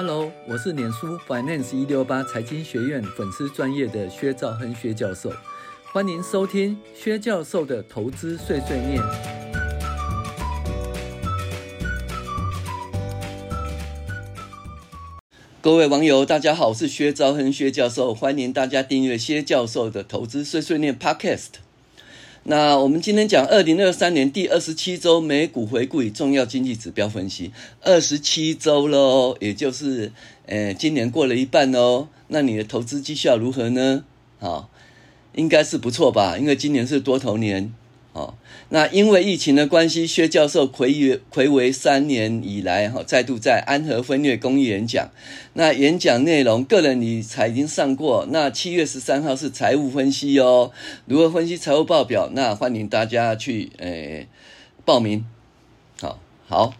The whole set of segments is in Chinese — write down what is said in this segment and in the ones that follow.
Hello，我是脸书 Finance 一六八财经学院粉丝专业的薛兆亨薛教授，欢迎收听薛教授的投资碎碎念。各位网友，大家好，我是薛兆亨薛教授，欢迎大家订阅薛教授的投资碎碎念 Podcast。那我们今天讲二零二三年第二十七周美股回顾与重要经济指标分析，二十七周喽，也就是，呃，今年过了一半喽。那你的投资绩效如何呢？好，应该是不错吧，因为今年是多头年。哦，那因为疫情的关系，薛教授睽违睽违三年以来，哈，再度在安和分院公益演讲。那演讲内容，个人理财已经上过。那七月十三号是财务分析哦，如何分析财务报表？那欢迎大家去诶、欸、报名。好，好。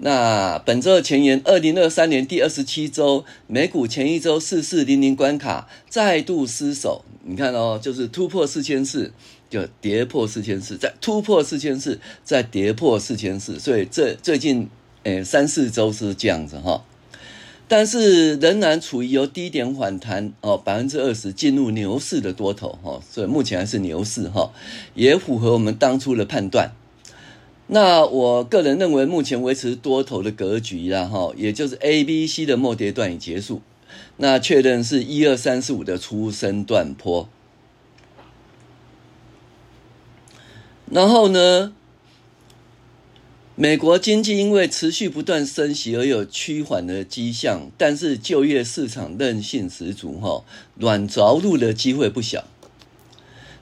那本周的前言，二零二三年第二十七周，美股前一周四四零零关卡再度失守。你看哦，就是突破四千四，就跌破四千四，再突破四千四，再跌破四千四。所以这最近诶三四周是这样子哈，但是仍然处于由低点反弹哦百分之二十进入牛市的多头哈，所以目前还是牛市哈，也符合我们当初的判断。那我个人认为，目前维持多头的格局啦，哈，也就是 A、B、C 的末跌段已结束，那确认是一二三四五的初升段坡。然后呢，美国经济因为持续不断升息而有趋缓的迹象，但是就业市场韧性十足，哈，软着陆的机会不小。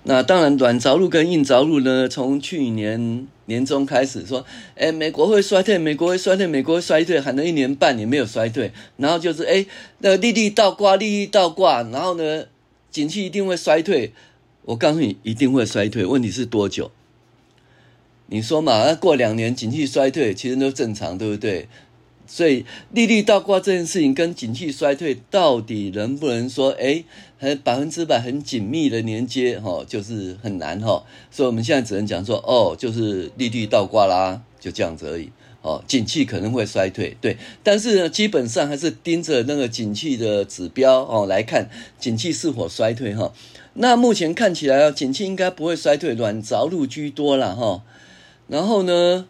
那当然，软着陆跟硬着陆呢，从去年。年中开始说，哎，美国会衰退，美国会衰退，美国会衰退，喊了一年半也没有衰退。然后就是，哎，那个利率倒挂，利率倒挂，然后呢，景气一定会衰退。我告诉你，一定会衰退，问题是多久？你说嘛，过两年景气衰退，其实都正常，对不对？所以利率倒挂这件事情跟景气衰退到底能不能说，哎，很百分之百很紧密的连接，哈，就是很难哈。所以我们现在只能讲说，哦，就是利率倒挂啦，就这样子而已。哦，景气可能会衰退，对，但是呢，基本上还是盯着那个景气的指标哦来看，景气是否衰退哈。那目前看起来，景气应该不会衰退，软着陆居多了哈。然后呢，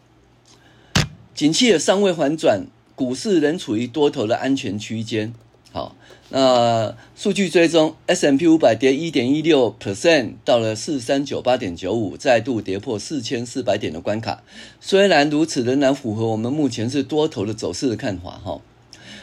景气也尚未反转。股市仍处于多头的安全区间。好，那数据追踪，S M P 五百跌一点一六 percent，到了四三九八点九五，再度跌破四千四百点的关卡。虽然如此，仍然符合我们目前是多头的走势的看法。哈。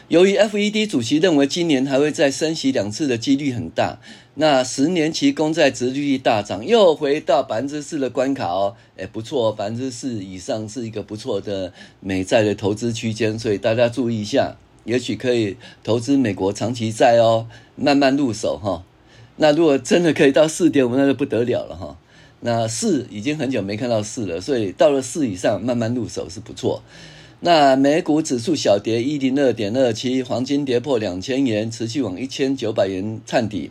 由于 FED 主席认为今年还会再升息两次的几率很大，那十年期公债殖利率大涨，又回到百分之四的关卡哦，哎，不错，百分之四以上是一个不错的美债的投资区间，所以大家注意一下，也许可以投资美国长期债哦，慢慢入手哈。那如果真的可以到四点五，那就不得了了哈。那四已经很久没看到四了，所以到了四以上慢慢入手是不错。那美股指数小跌一零二点二七，黄金跌破两千元，持续往一千九百元探底。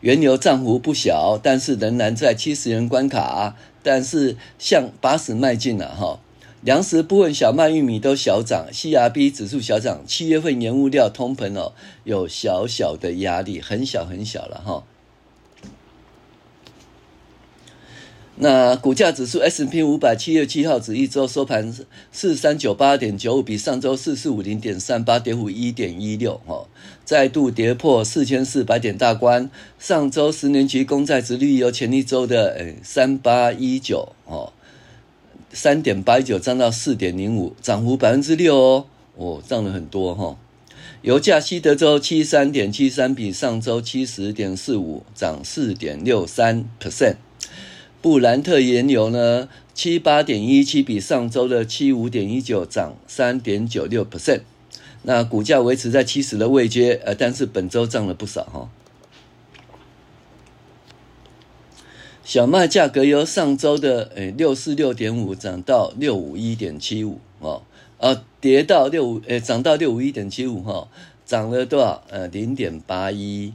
原油涨幅不小，但是仍然在七十元关卡，但是向八十迈进了哈。粮食部分小麦、玉米都小涨，CRB 指数小涨。七月份原物料通膨哦，有小小的压力，很小很小了哈。那股价指数 S&P 五百七月七号指一周收盘四三九八点九五，比上周四四五零点三八跌幅一点一六哦，再度跌破四千四百点大关。上周十年期公债殖利率由前一周的诶三八一九哦，三点八九涨到四点零五，涨幅百分之六哦，哦涨了很多哈、哦。油价西德州七三点七三，比上周七十点四五涨四点六三 percent。布兰特原油呢，七八点一七，比上周的七五点一九涨三点九六 percent。那股价维持在七十的位阶，呃，但是本周涨了不少哈。小麦价格由上周的诶六四六点五涨到六五一点七五哦，呃，跌到六五，诶，涨到六五一点七五哈，涨了多少？呃，零点八一。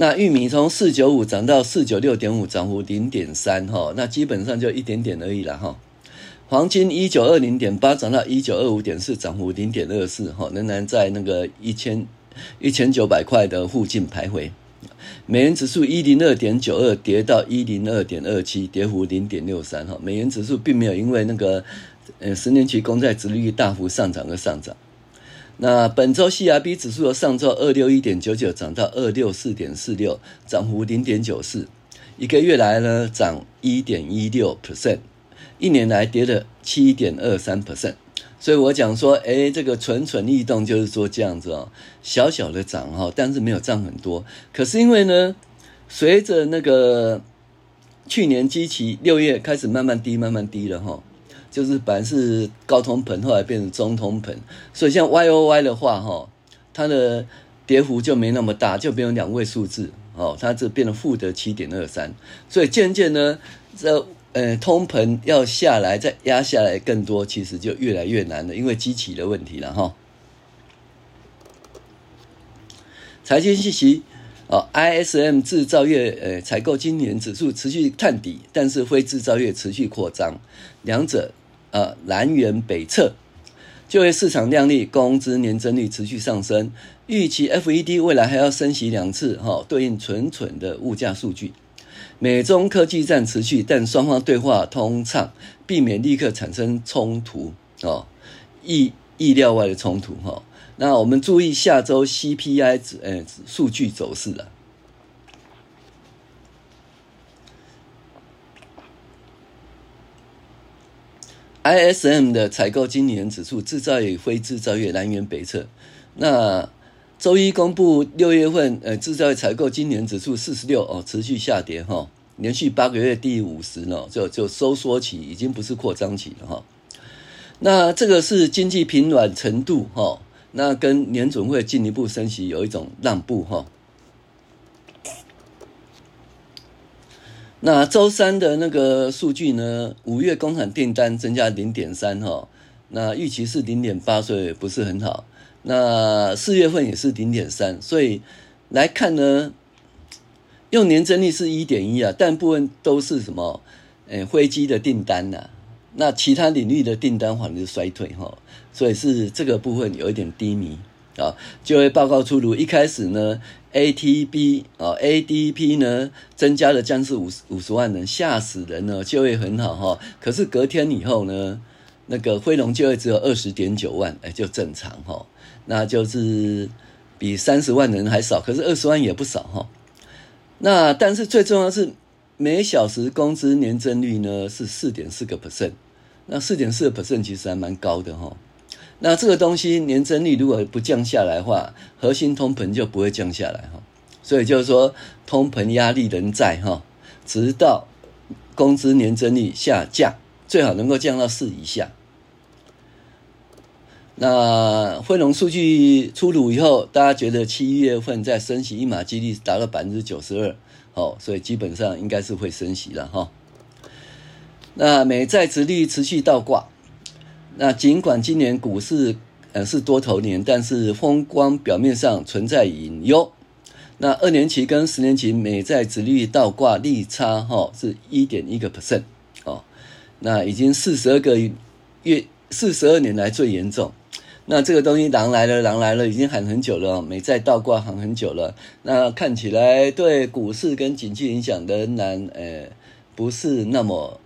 那玉米从四九五涨到四九六点五，涨幅零点三哈，那基本上就一点点而已了哈。黄金一九二零点八涨到一九二五点四，涨幅零点二四，哈，仍然在那个一千一千九百块的附近徘徊。美元指数一零二点九二跌到一零二点二七，跌幅零点六三，哈，美元指数并没有因为那个呃十年期公债殖利率大幅上涨而上涨。那本周 CRB 指数由上周二六一点九九涨到二六四点四六，涨幅零点九四。一个月来呢，涨一点一六 percent，一年来跌了七点二三 percent。所以我讲说，哎，这个蠢蠢欲动就是说这样子哦，小小的涨哈，但是没有涨很多。可是因为呢，随着那个去年基期六月开始慢慢低，慢慢低了哈。就是本来是高通膨，后来变成中通膨，所以像 Y O Y 的话，哈，它的跌幅就没那么大，就变成两位数字，哦，它这变成负的七点二三，所以渐渐呢，这呃通膨要下来，再压下来更多，其实就越来越难了，因为机器的问题了，哈。财经信息，哦，I S M 制造业呃采购今年指数持续探底，但是非制造业持续扩张，两者。呃，南辕北辙，就业市场亮丽，工资年增率持续上升，预期 FED 未来还要升息两次，哈、哦，对应蠢蠢的物价数据。美中科技战持续，但双方对话通畅，避免立刻产生冲突，哦，意意料外的冲突，哈、哦。那我们注意下周 CPI 呃数据走势了。ISM 的采购经理人指数，制造业非制造业南辕北辙。那周一公布六月份呃制造业采购经理人指数四十六哦，持续下跌哈、哦，连续八个月低于五十呢，就就收缩期，已经不是扩张期了哈、哦。那这个是经济疲软程度哈、哦，那跟联准会进一步升息有一种让步哈。那周三的那个数据呢？五月工厂订单增加零点三哈，那预期是零点八，所以不是很好。那四月份也是零点三，所以来看呢，用年增率是一点一啊，但部分都是什么？诶，飞机的订单呐、那其他领域的订单反而是衰退哈，所以是这个部分有一点低迷啊。就业报告出炉，一开始呢。ATB 哦，ADP 呢增加了将近五十五十万人，吓死人了，就业很好哈。可是隔天以后呢，那个非农就业只有二十点九万，哎，就正常哈。那就是比三十万人还少，可是二十万也不少哈。那但是最重要是每小时工资年增率呢是四点四个 percent，那四点四个 percent 其实还蛮高的哈。那这个东西年增率如果不降下来的话，核心通膨就不会降下来哈。所以就是说，通膨压力仍在哈，直到工资年增率下降，最好能够降到四以下。那非农数据出炉以后，大家觉得七月份再升息一码几率达到百分之九十二，哦，所以基本上应该是会升息了哈。那美债殖利率持续倒挂。那尽管今年股市呃是多头年，但是风光表面上存在隐忧。那二年期跟十年期美债殖利率倒挂利差哈、哦、是一点一个 percent 哦，那已经四十二个月四十二年来最严重。那这个东西狼来了狼来了，已经喊很久了，美债倒挂喊很久了。那看起来对股市跟景气影响仍然呃不是那么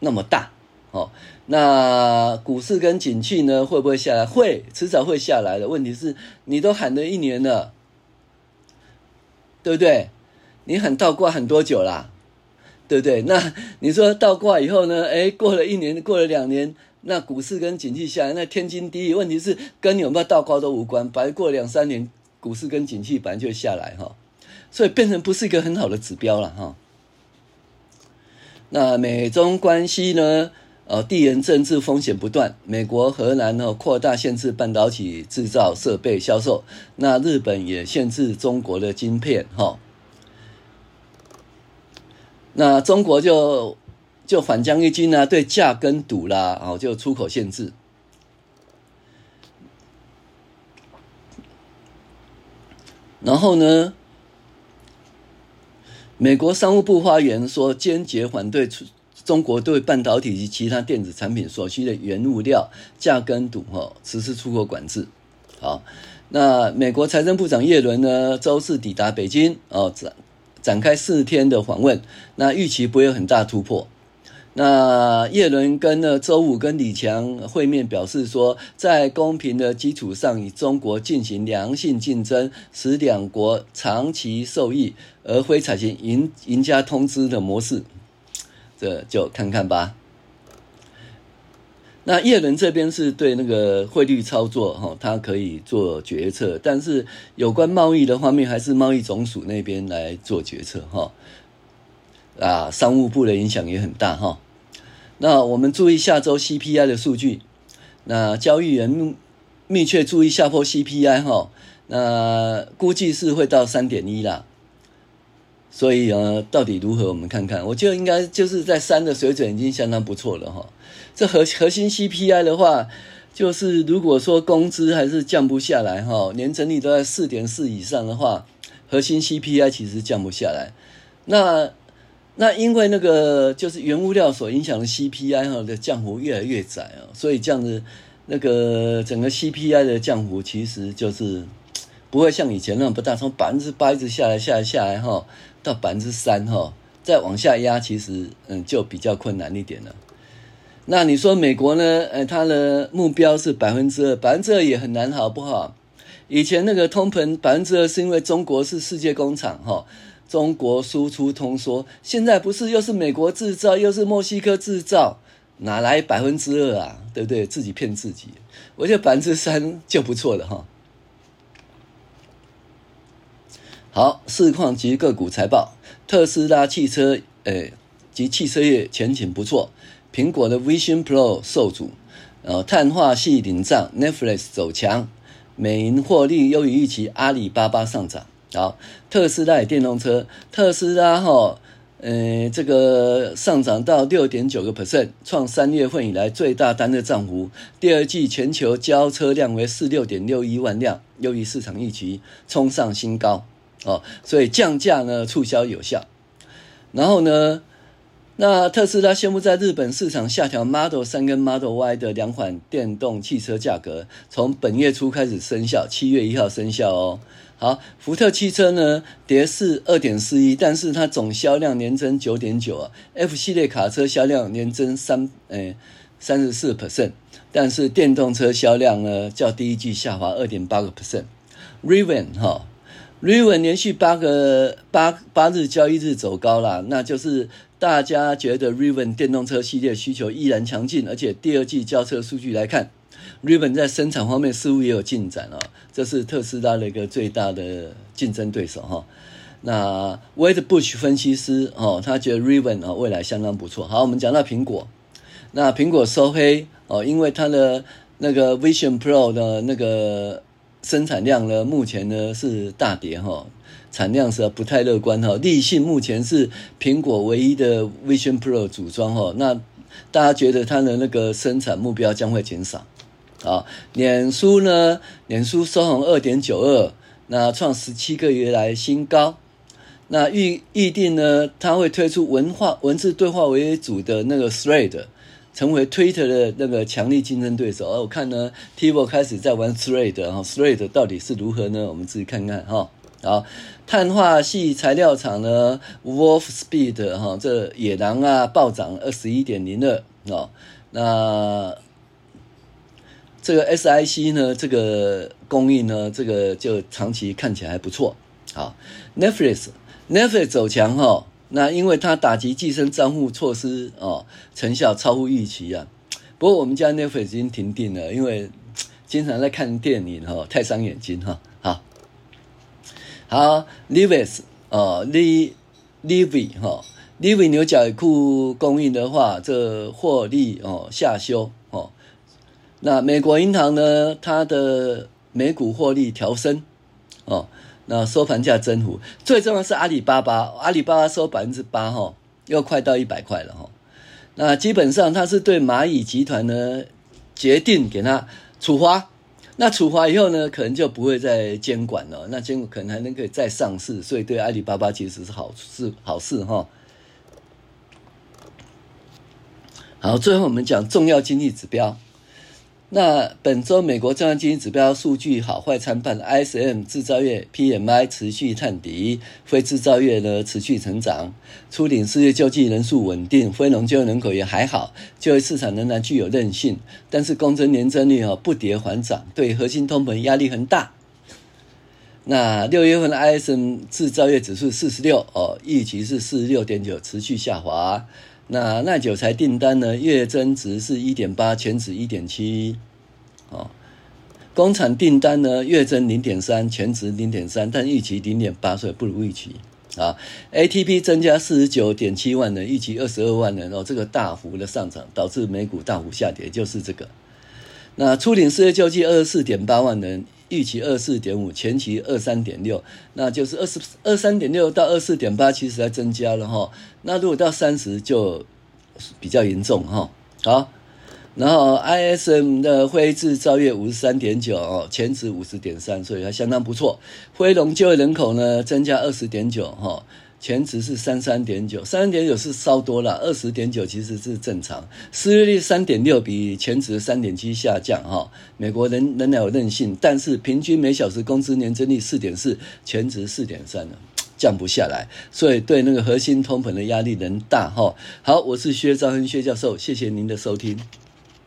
那么大哦。那股市跟景气呢，会不会下来？会，迟早会下来的。问题是，你都喊了一年了，对不对？你喊倒挂很多久啦？对不对？那你说倒挂以后呢？哎，过了一年，过了两年，那股市跟景气下来，那天经地义。问题是，跟你有没有倒挂都无关。反正过两三年，股市跟景气本来就下来哈，所以变成不是一个很好的指标了哈。那美中关系呢？呃，地缘政治风险不断，美国、荷兰呢扩大限制半导体制造设备销售，那日本也限制中国的晶片，哈，那中国就就反将一军啊，对价跟赌啦，哦，就出口限制，然后呢，美国商务部发言说坚决反对出。中国对半导体及其他电子产品所需的原物料价跟赌哈实施出口管制。好，那美国财政部长耶伦呢，周四抵达北京哦，展展开四天的访问，那预期不会有很大突破。那叶伦跟呢周五跟李强会面，表示说，在公平的基础上与中国进行良性竞争，使两国长期受益，而非采取赢赢家通吃的模式。这就看看吧。那叶伦这边是对那个汇率操作哈，他可以做决策，但是有关贸易的方面，还是贸易总署那边来做决策哈。啊，商务部的影响也很大哈。那我们注意下周 CPI 的数据，那交易员密切注意下坡 CPI 哈，那估计是会到三点一啦，所以呃，到底如何？我们看看，我觉得应该就是在三的水准已经相当不错了哈。这核核心 CPI 的话，就是如果说工资还是降不下来哈，年增率都在四点四以上的话，核心 CPI 其实降不下来，那。那因为那个就是原物料所影响的 CPI 哈的降幅越来越窄啊，所以这样子那个整个 CPI 的降幅其实就是不会像以前那么不大，从百分之八一直下来下来下来哈，到百分之三哈，再往下压其实嗯就比较困难一点了。那你说美国呢？呃，它的目标是百分之二，百分之二也很难好不好？以前那个通膨百分之二是因为中国是世界工厂哈。中国输出通缩，现在不是又是美国制造，又是墨西哥制造，哪来百分之二啊？对不对？自己骗自己。我觉得百分之三就不错了哈。好，市况及个股财报，特斯拉汽车诶、及汽车业前景不错。苹果的 Vision Pro 受阻，呃，碳化系领涨，Netflix 走强，美银获利优于预期，阿里巴巴上涨。好，特斯拉电动车，特斯拉哈，呃，这个上涨到六点九个 percent，创三月份以来最大单日涨幅。第二季全球交车量为四六点六一万辆，优于市场预期，冲上新高。哦，所以降价呢促销有效。然后呢，那特斯拉宣布在日本市场下调 Model 3跟 Model Y 的两款电动汽车价格，从本月初开始生效，七月一号生效哦。好，福特汽车呢，跌势二点四一，但是它总销量年增九点九啊。F 系列卡车销量年增三诶三十四 percent，但是电动车销量呢，较第一季下滑二点八个 percent。Rivian 哈，Rivian 连续八个八八日交易日走高了，那就是大家觉得 Rivian 电动车系列需求依然强劲，而且第二季交车数据来看。Rivian 在生产方面似乎也有进展哦，这是特斯拉的一个最大的竞争对手哈。那 Wedbush 分析师哦，他觉得 Rivian 啊未来相当不错。好，我们讲到苹果，那苹果收黑哦，因为它的那个 Vision Pro 的那个生产量呢，目前呢是大跌哈，产量是不太乐观哈。立讯目前是苹果唯一的 Vision Pro 组装哈，那大家觉得它的那个生产目标将会减少。好，脸书呢？脸书收红二点九二，那创十七个月来新高。那预预定呢？它会推出文化文字对话为主的那个 Thread，成为 Twitter 的那个强力竞争对手。而我看呢，TiVo 开始在玩 Thread，哈，Thread 到底是如何呢？我们自己看看哈。好，碳化系材料厂呢，Wolfspeed 哈，这野狼啊暴涨二十一点零二哦，那。这个 SiC 呢，这个供应呢，这个就长期看起来还不错。好，Netflix，Netflix 走强哈、哦，那因为它打击寄生账户措施哦，成效超乎预期啊。不过我们家 Netflix 已经停电了，因为经常在看电影哈、哦，太伤眼睛哈、好，好，Levi's 哦，Le，Levi 哈，Levi 牛仔裤供应的话，这获利哦下修哦。那美国银行呢？它的每股获利调升，哦，那收盘价增幅最重要是阿里巴巴，阿里巴巴收百分之八，哈，又快到一百块了，哈。那基本上它是对蚂蚁集团呢决定给它处罚，那处罚以后呢，可能就不会再监管了，那监管可能还能可以再上市，所以对阿里巴巴其实是好事，好事哈。好，最后我们讲重要经济指标。那本周美国重要经济指标数据好坏参半，ISM 制造业 PMI 持续探底，非制造业呢持续成长，初领失业救济人数稳定，非农就业人口也还好，就业市场仍然具有韧性，但是工资年增率哦不跌反涨，对核心通膨压力很大。那六月份的 ISM 制造业指数四十六哦，预期是四十六点九，持续下滑。那耐久材订单呢？月增值是一点八，前值一点七，哦。工厂订单呢？月增零点三，前值零点三，但预期零点八，所以不如预期啊。ATP 增加四十九点七万人，预期二十二万人哦，这个大幅的上涨导致美股大幅下跌，就是这个。那初领失业救济二十四点八万人。预期二四点五，前期二三点六，那就是二十二三点六到二四点八，其实还增加了哈。那如果到三十就比较严重哈。好，然后 ISM 的非制造业五十三点九哦，前值五十点三，所以还相当不错。非农就业人口呢增加二十点九哈。前值是三三点九，三三点九是稍多了，二十点九其实是正常。失业率三点六，比前值三点七下降哈。美国人仍然有韧性，但是平均每小时工资年增率四点四，前值四点三了，降不下来，所以对那个核心通膨的压力仍大哈。好，我是薛兆亨薛教授，谢谢您的收听。